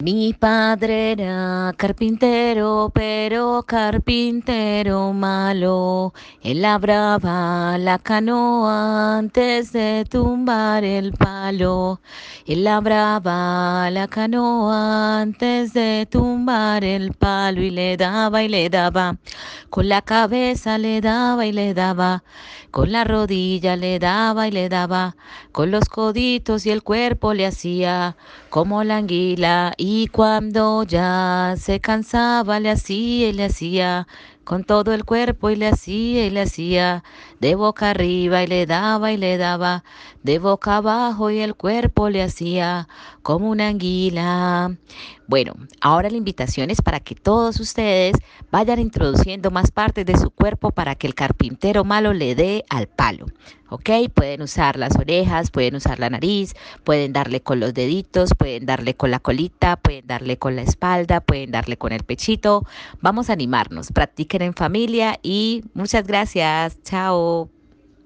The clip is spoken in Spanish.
Mi padre era carpintero, pero carpintero malo. Él labraba la canoa antes de tumbar el palo. Él labraba la canoa antes de tumbar el palo y le daba y le daba. Con la cabeza le daba y le daba. Con la rodilla le daba y le daba. Con los coditos y el cuerpo le hacía como la anguila y cuando ya se cansaba le hacía y le hacía con todo el cuerpo y le hacía y le hacía de boca arriba y le daba y le daba de boca abajo y el cuerpo le hacía como una anguila. Bueno, ahora la invitación es para que todos ustedes vayan introduciendo más partes de su cuerpo para que el carpintero malo le dé al palo. ¿Ok? Pueden usar las orejas, pueden usar la nariz, pueden darle con los deditos, pueden darle con la colita, pueden darle con la espalda, pueden darle con el pechito. Vamos a animarnos, practiquen en familia y muchas gracias. Chao. So